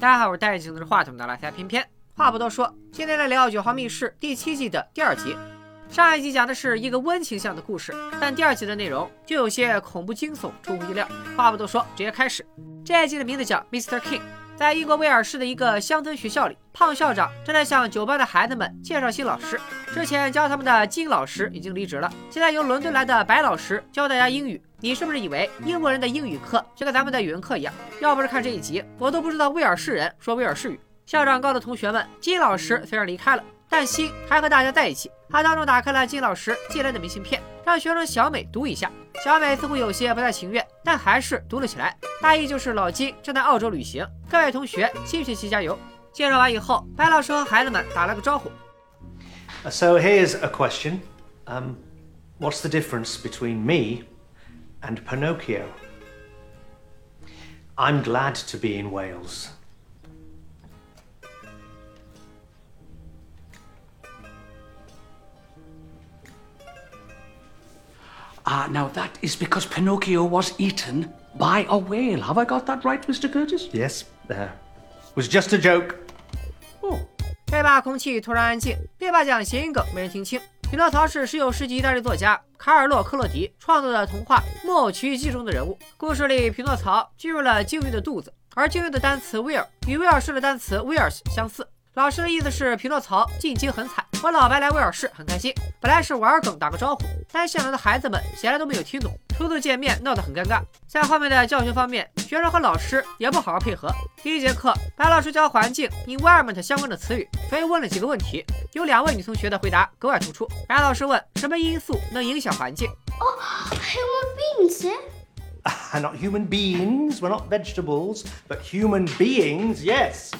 大家好，我是戴眼镜子的话筒的拉塞偏偏。话不多说，今天来聊《九号密室》第七季的第二集。上一集讲的是一个温情向的故事，但第二集的内容就有些恐怖惊悚，出乎意料。话不多说，直接开始。这一集的名字叫 Mr. King。在英国威尔士的一个乡村学校里，胖校长正在向九班的孩子们介绍新老师。之前教他们的金老师已经离职了，现在由伦敦来的白老师教大家英语。你是不是以为英国人的英语课就跟咱们的语文课一样？要不是看这一集，我都不知道威尔士人说威尔士语。校长告诉同学们，金老师虽然离开了，但心还和大家在一起。他当众打开了金老师寄来的明信片，让学生小美读一下。小美似乎有些不太情愿，但还是读了起来。大意就是老金正在澳洲旅行，各位同学新学期加油。介绍完以后，白老师和孩子们打了个招呼。So here's a question. Um, what's the difference between me and Pinocchio? I'm glad to be in Wales. Ah, now that is because Pinocchio was eaten by a whale. Have I got that right, Mr. Curtis? Yes, uh, was just a joke. 哦，这把空气突然安静，别把讲谐音梗没人听清。匹诺曹是十九世纪意大利作家 卡尔洛·克洛迪创作的童话《木偶奇遇记》中的人物。故事里，匹诺曹进入了鲸鱼的肚子，而鲸鱼的单词 “whale” 与威尔士的单词 “whales” 相似。老师的意思是匹诺曹进京很惨，和老白来威尔士很开心。本来是玩梗打个招呼，但现场的孩子们显然都没有听懂，初次见面闹得很尴尬。在后面的教学方面，学生和老师也不好好配合。第一节课，白老师教环境 environment 相关的词语，所以问了几个问题，有两位女同学的回答格外突出。白老师问什么因素能影响环境？Oh, human beings, yeah? And not human beings, we're not vegetables, but human beings, yes.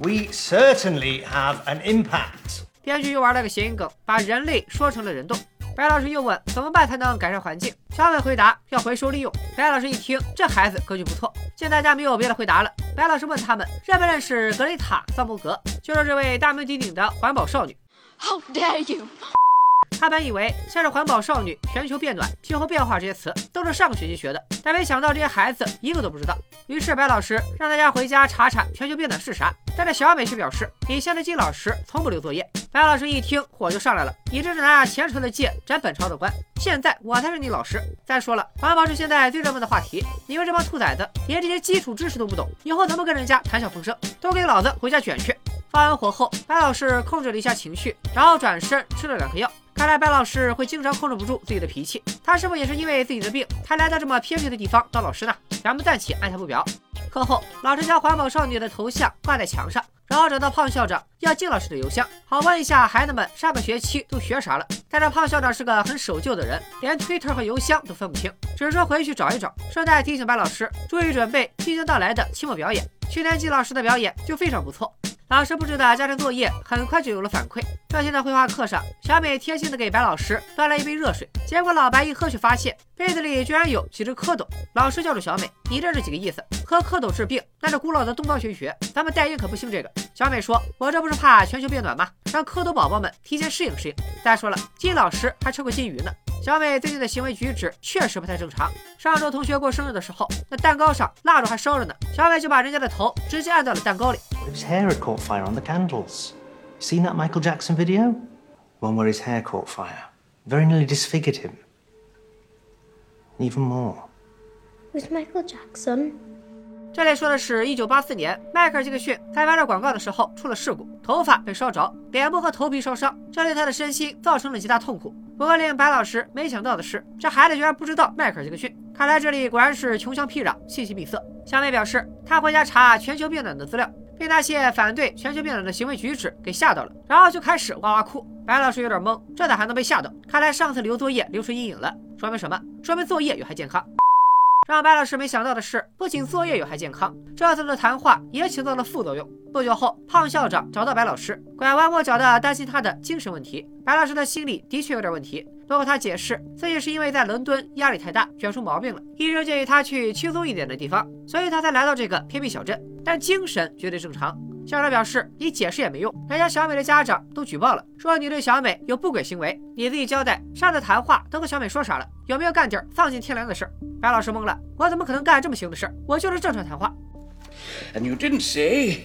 We certainly have an impact. 编剧又玩了个谐音梗，把人类说成了人动。白老师又问怎么办才能改善环境？小美回答要回收利用。白老师一听，这孩子格局不错。见大家没有别的回答了，白老师问他们认不认识格雷塔·桑伯格，就说这位大名鼎鼎的环保少女。How dare you! 他本以为像是环保少女、全球变暖、气候变化这些词都是上个学期学的，但没想到这些孩子一个都不知道。于是白老师让大家回家查查全球变暖是啥。但是小美却表示，以前的金老师从不留作业。白老师一听火就上来了，你这是拿前朝的剑斩本朝的官，现在我才是你老师。再说了，环保是现在最热门的话题，你们这帮兔崽子连这些基础知识都不懂，以后怎么跟人家谈笑风生？都给老子回家卷去！发完火后，白老师控制了一下情绪，然后转身吃了两颗药。看来白老师会经常控制不住自己的脾气，他是否也是因为自己的病才来到这么偏僻的地方当老师呢？咱们暂且按下不表。课后，老师将环保少女的头像挂在墙上，然后找到胖校长要季老师的邮箱，好问一下孩子们上个学期都学啥了。但是胖校长是个很守旧的人，连 Twitter 和邮箱都分不清，只是说回去找一找，顺带提醒白老师注意准备即将到来的期末表演。去年季老师的表演就非常不错。老师布置的家庭作业很快就有了反馈。这天的绘画课上，小美贴心的给白老师端来一杯热水，结果老白一喝却发现杯子里居然有几只蝌蚪。老师叫住小美：“你这是几个意思？喝蝌蚪治病，那是古老的东方玄学，咱们代英可不兴这个。”小美说：“我这不是怕全球变暖吗？让蝌蚪宝宝们提前适应适应。再说了，金老师还吃过金鱼呢。”小美最近的行为举止确实不太正常。上周同学过生日的时候，那蛋糕上蜡烛还烧着呢，小美就把人家的头直接按到了蛋糕里。His hair had caught fire on the candles. Seen that Michael Jackson video? One where his hair caught fire. Very nearly disfigured him. Even more. With Michael Jackson? 这里说的是一九八四年，迈克尔·杰克逊在拍摄广告的时候出了事故，头发被烧着，脸部和头皮烧伤，这对他的身心造成了极大痛苦。不过令白老师没想到的是，这孩子居然不知道迈克尔·杰克逊。看来这里果然是穷乡僻壤，信息闭塞。小美表示，她回家查全球变暖的资料，被那些反对全球变暖的行为举止给吓到了，然后就开始哇哇哭。白老师有点懵，这咋还能被吓到？看来上次留作业留出阴影了，说明什么？说明作业有害健康。让白老师没想到的是，不仅作业有害健康，这次的谈话也起到了副作用。不久后，胖校长找到白老师，拐弯抹角的担心他的精神问题。白老师的心理的确有点问题，不过他解释自己是因为在伦敦压力太大，卷出毛病了，医生建议他去轻松一点的地方，所以他才来到这个偏僻小镇。但精神绝对正常。校长表示，你解释也没用，人家小美的家长都举报了，说你对小美有不轨行为，你自己交代。上次谈话都和小美说啥了？有没有干点丧尽天良的事？白老师懵了，我怎么可能干这么凶的事？我就是正常谈话。And you didn't say.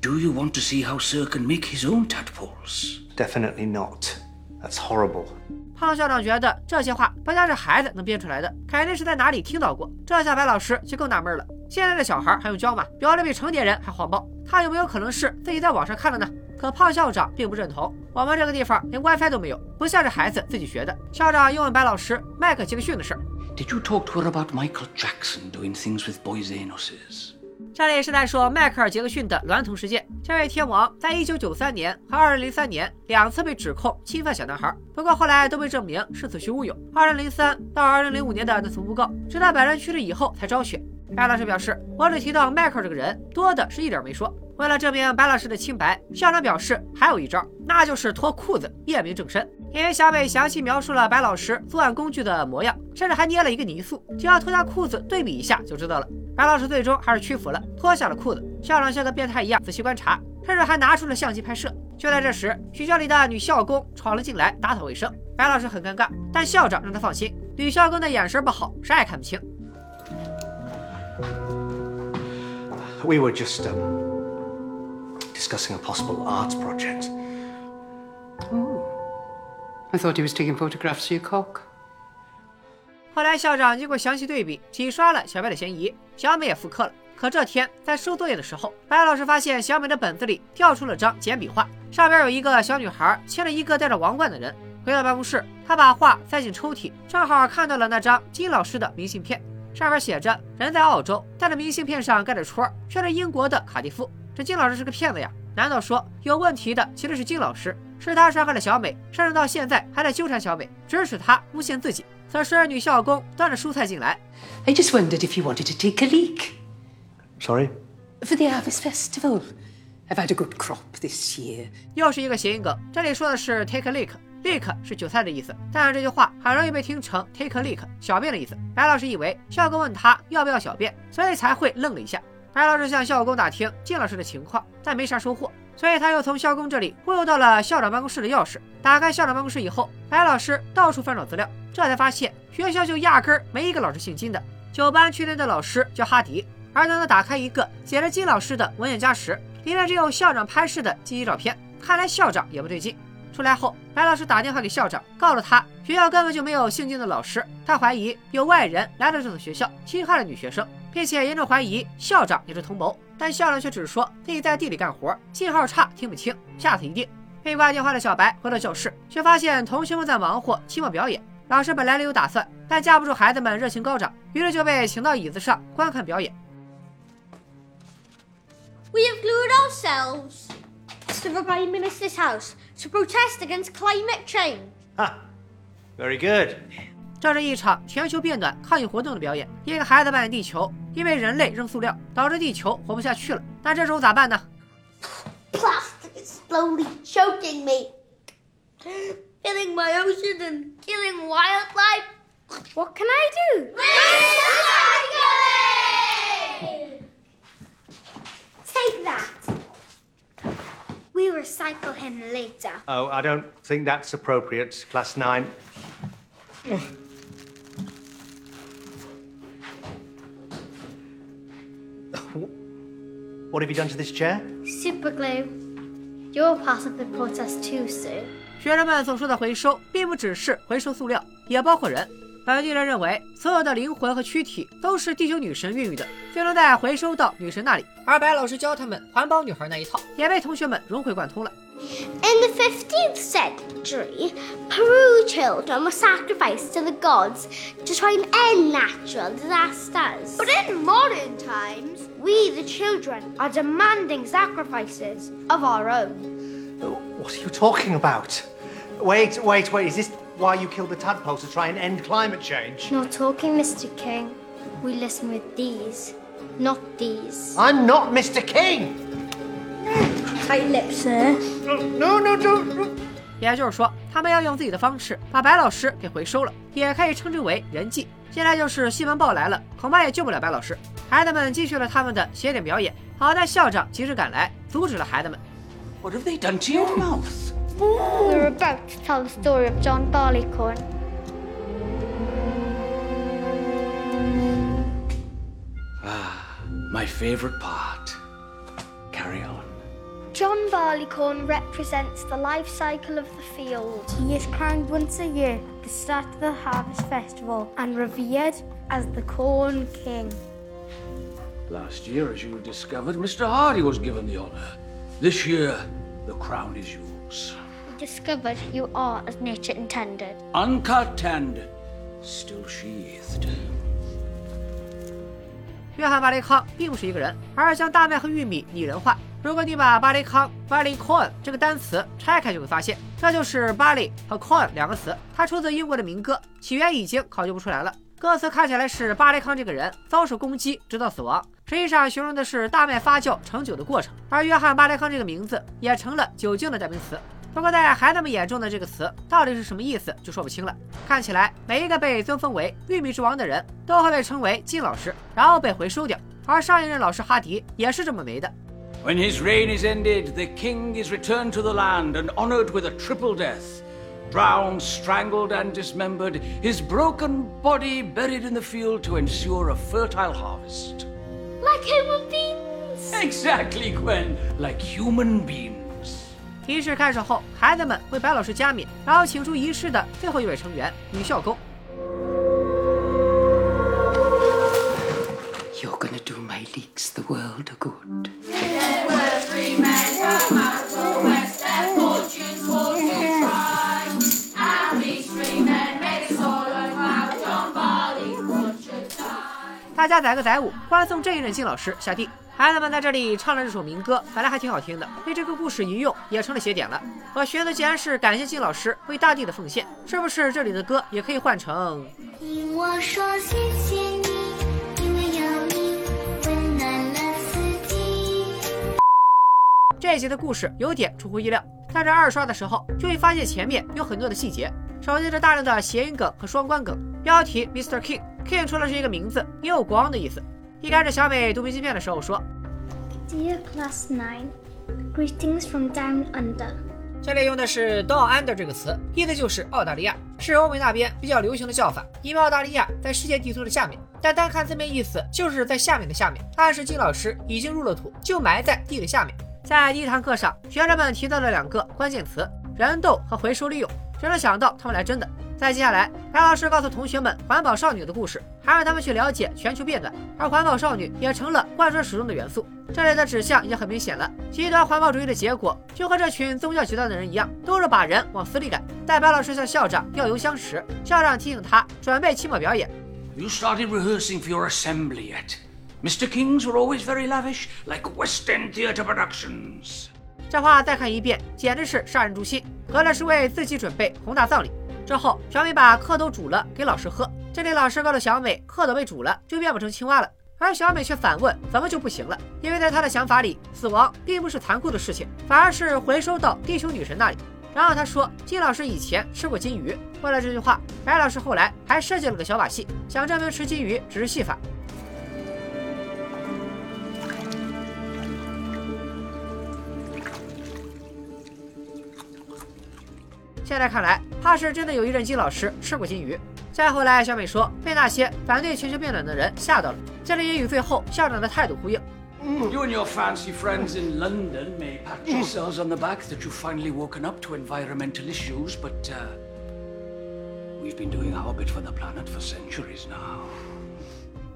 Do you want to see how Sir can make his own tadpoles? Definitely not. That's horrible. 胖校长觉得这些话不像是孩子能编出来的，肯定是在哪里听到过。这下白老师就更纳闷了：现在的小孩还用教吗？表的比成年人还黄暴，他有没有可能是自己在网上看的呢？可胖校长并不认同。我们这个地方连 WiFi 都没有，不像是孩子自己学的。校长又问白老师麦克杰克逊的事。Did you talk to her about Michael Jackson doing things with boys' anuses? 这里是在说迈克尔·杰克逊的娈童事件。这位天王在一九九三年和二零零三年两次被指控侵犯小男孩，不过后来都被证明是子虚乌有。二零零三到二零零五年的那次诬告，直到本人去世以后才昭雪。白老师表示，我只提到迈克尔这个人，多的是一点没说。为了证明白老师的清白，校长表示还有一招，那就是脱裤子验明正身。因为小美详细描述了白老师作案工具的模样，甚至还捏了一个泥塑，只要脱下裤子对比一下就知道了。白老师最终还是屈服了，脱下了裤子。校长像个变态一样仔细观察，甚至还拿出了相机拍摄。就在这时，学校里的女校工闯了进来，打扫卫生。白老师很尴尬，但校长让他放心，女校工的眼神不好，啥也看不清。We were just um, discussing a possible art project. I thought he was taking photographs of your cock. 后来校长经过详细对比，洗刷了小白的嫌疑，小美也复刻了。可这天在收作业的时候，白老师发现小美的本子里掉出了张简笔画，上边有一个小女孩牵了一个戴着王冠的人。回到办公室，他把画塞进抽屉，正好看到了那张金老师的明信片，上面写着人在澳洲，但是明信片上盖着戳，却是英国的卡蒂夫。这金老师是个骗子呀！难道说有问题的其实是金老师？是他杀害了小美，甚至到现在还在纠缠小美，指使她诬陷自己？此时，女校工端着蔬菜进来。I just wondered if you wanted to take a leak. Sorry? For the Harvest Festival. I've had a good crop this year. 又是一个谐音梗，这里说的是 take a leak，leak 是韭菜的意思，但是这句话很容易被听成 take a leak，小便的意思。白老师以为校工问他要不要小便，所以才会愣了一下。白老师向校工打听靳老师的情况，但没啥收获，所以他又从校工这里忽悠到了校长办公室的钥匙。打开校长办公室以后，白老师到处翻找资料。这才发现，学校就压根儿没一个老师姓金的。九班去年的老师叫哈迪。而当他打开一个写着金老师的文件夹时，里面只有校长拍摄的记忆照片。看来校长也不对劲。出来后，白老师打电话给校长，告诉他学校根本就没有姓金的老师。他怀疑有外人来到这所学校，侵害了女学生，并且严重怀疑校长也是同谋。但校长却只是说自己在地里干活，信号差，听不清。下次一定。被挂电话的小白回到教室，却发现同学们在忙活期末表演。老师本来有打算，但架不住孩子们热情高涨，于是就被请到椅子上观看表演。We have glued ourselves to the Prime Minister's house to protest against climate change. Ha! Very good. 这是一场全球变暖抗议活动的表演。一个孩子扮演地球，因为人类扔塑料导致地球活不下去了。那这时候咋办呢Plastic is slowly choking me, filling my ocean and killing wildlife. What can I do? Take that. We recycle him later. Oh, I don't think that's appropriate, Class 9. What have you done to this chair? Super glue. You're part of the protest too, Sue. 学生们所说的回收，并不只是回收塑料，也包括人。 本地人认为，所有的灵魂和躯体都是地球女神孕育的，最终再回收到女神那里。而白老师教他们环保女孩那一套，也被同学们融会贯通了。 In the 15th century, Peru children were sacrificed to the gods to try and end natural disasters. But in modern times, we, the children, are demanding sacrifices of our own. Oh, What are you talking about? Wait, wait, wait. Is this why you killed the tadpoles to try and end climate change? Not talking, Mr. King. We listen with these, not these. I'm not Mr. King! Tight lips, sir. No, no, don't. 也就是说，他们要用自己的方式把白老师给回收了，也可以称之为人祭。现在就是新闻报来了，恐怕也救不了白老师。孩子们继续了他们的邪典表演，好在校长及时赶来，阻止了孩子们。What have they done to your mouth? We're about to tell the story of John Barleycorn. Ah, my favorite part. Carry on. John Barleycorn represents the life cycle of the field. He is crowned once a year at the start of the harvest festival and revered as the corn king. Last year, as you discovered, Mr. Hardy was given the honor. This year, the crown is yours. We discovered you are as nature intended. Uncut and still sheathed. 约翰·巴雷康并不是一个人，而是将大麦和玉米拟人化。如果你把巴雷康 （Barley Corn） 这个单词拆开，就会发现这就是 barley 和 corn 两个词。它出自英国的民歌，起源已经考究不出来了。歌词看起来是巴雷康这个人遭受攻击直到死亡，实际上形容的是大麦发酵成酒的过程。而约翰·巴雷康这个名字也成了酒精的代名词。不过在孩子们眼中的这个词到底是什么意思，就说不清了。看起来每一个被尊封为玉米之王的人都会被称为金老师，然后被回收掉。而上一任老师哈迪也是这么没的。When his reign is ended, the king is returned to the land and honored with a triple death. Drowned, strangled, and dismembered, his broken body buried in the field to ensure a fertile harvest. Like human beings! Exactly, Gwen. Like human beings. 仪式开始后，孩子们为白老师加冕，然后请出仪式的最后一位成员女校工。You're gonna do my leaks the world a good. 大家载歌载舞，欢送这一任金老师下地。孩子们在这里唱了这首民歌，本来还挺好听的，被这个故事一用，也成了写点了。我寻思，既然是感谢金老师为大地的奉献，是不是这里的歌也可以换成？听我说谢谢你，因为有你温暖了四季。这一集的故事有点出乎意料，但这二刷的时候就会发现前面有很多的细节，少见着大量的谐音梗和双关梗。标题 Mr. King King，King 除了是一个名字，也有国王的意思。一开始小美读明信片的时候说，Dear Class Nine, greetings from down under. 这里用的是 “down under” 这个词，意思就是澳大利亚，是欧美那边比较流行的叫法，因为澳大利亚在世界地图的下面。但单看字面意思，就是在下面的下面，暗示金老师已经入了土，就埋在地的下面。在第一堂课上，学生们提到了两个关键词：人痘和回收利用。谁能想到他们来真的？再接下来，白老师告诉同学们环保少女的故事，还让他们去了解全球变暖，而环保少女也成了贯穿始终的元素。这里的指向已经很明显了，极端环保主义的结果就和这群宗教极端的人一样，都是把人往死里赶。待白老师向校长要油箱时，校长提醒他准备期末表演。You started rehearsing for your assembly yet? Mr. King's were always very lavish, like West End theatre productions. 这话再看一遍，简直是杀人诛心，合着是为自己准备宏大葬礼。之后，小美把蝌蚪煮了给老师喝，这里老师告诉小美，蝌蚪被煮了就变不成青蛙了，而小美却反问怎么就不行了？因为在她的想法里，死亡并不是残酷的事情，反而是回收到地球女神那里。然后她说，金老师以前吃过金鱼。为了这句话，白老师后来还设计了个小把戏，想证明吃金鱼只是戏法。现在看来，怕是真的有一任金老师吃过金鱼。再后来，小美说被那些反对全球变暖的人吓到了，这里也与最后校长的态度呼应。You and your fancy friends in London may pat yourselves on the back that you've finally woken up to environmental issues, but uh, we've been doing our bit for the planet for centuries now.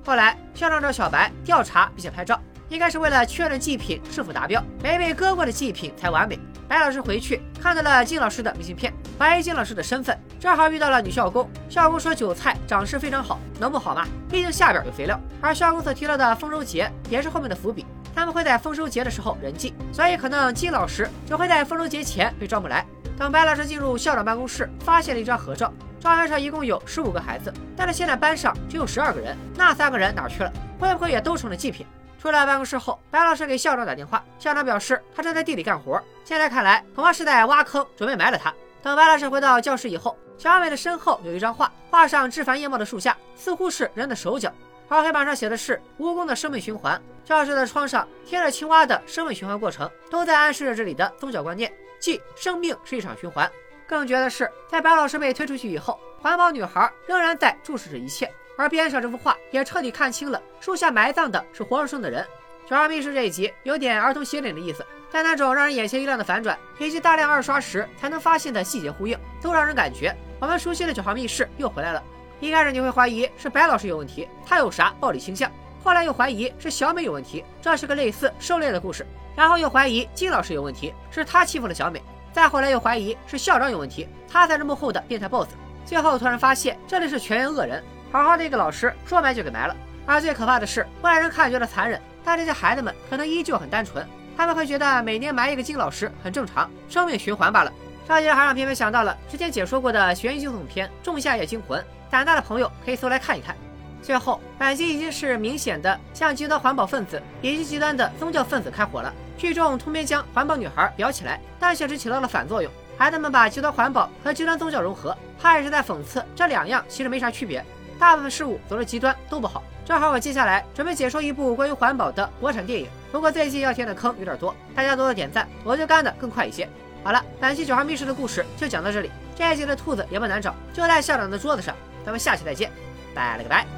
后来，校长找小白调查并且拍照，应该是为了确认祭品是否达标，没被割过的祭品才完美。白老师回去看到了金老师的明信片，怀疑金老师的身份，正好遇到了女校工。校工说韭菜长势非常好，能不好吗？毕竟下边有肥料。而校工所提到的丰收节也是后面的伏笔，他们会在丰收节的时候人祭，所以可能金老师就会在丰收节前被招募来。等白老师进入校长办公室，发现了一张合照，照片上一共有十五个孩子，但是现在班上只有十二个人，那三个人哪去了？会不会也都成了祭品？出了办公室后，白老师给校长打电话，校长表示他正在地里干活。现在看来，恐怕是在挖坑，准备埋了他。等白老师回到教室以后，小美的身后有一张画，画上枝繁叶茂的树下，似乎是人的手脚，而黑板上写的是蜈蚣的生命循环。教室的窗上贴着青蛙的生命循环过程，都在暗示着这里的宗教观念，即生命是一场循环。更绝的是，在白老师被推出去以后，环保女孩仍然在注视着一切。而边上这幅画也彻底看清了，树下埋葬的是活生生的人。小二密室这一集有点儿童邪典的意思，但那种让人眼前一亮的反转，以及大量二刷时才能发现的细节呼应，都让人感觉我们熟悉的九号密室又回来了。一开始你会怀疑是白老师有问题，他有啥暴力倾向？后来又怀疑是小美有问题，这是个类似狩猎的故事。然后又怀疑金老师有问题，是他欺负了小美。再后来又怀疑是校长有问题，他才是幕后的变态 boss。最后突然发现这里是全员恶人，好好的一个老师说埋就给埋了。而最可怕的是，外人看觉得残忍。但这些孩子们可能依旧很单纯，他们会觉得每年埋一个金老师很正常，生命循环罢了。这集还让片片想到了之前解说过的悬疑惊悚片《仲夏夜惊魂》，胆大的朋友可以搜来看一看。最后，本集已经是明显的向极端环保分子以及极端的宗教分子开火了。剧中通篇将环保女孩裱起来，但却只起到了反作用。孩子们把极端环保和极端宗教融合，他也是在讽刺这两样其实没啥区别。大部分事物走了极端都不好。正好我接下来准备解说一部关于环保的国产电影，不过最近要填的坑有点多，大家多多点赞，我就干的更快一些。好了，本期九号密室的故事就讲到这里。这一集的兔子也不难找，就在校长的桌子上。咱们下期再见，拜了个拜。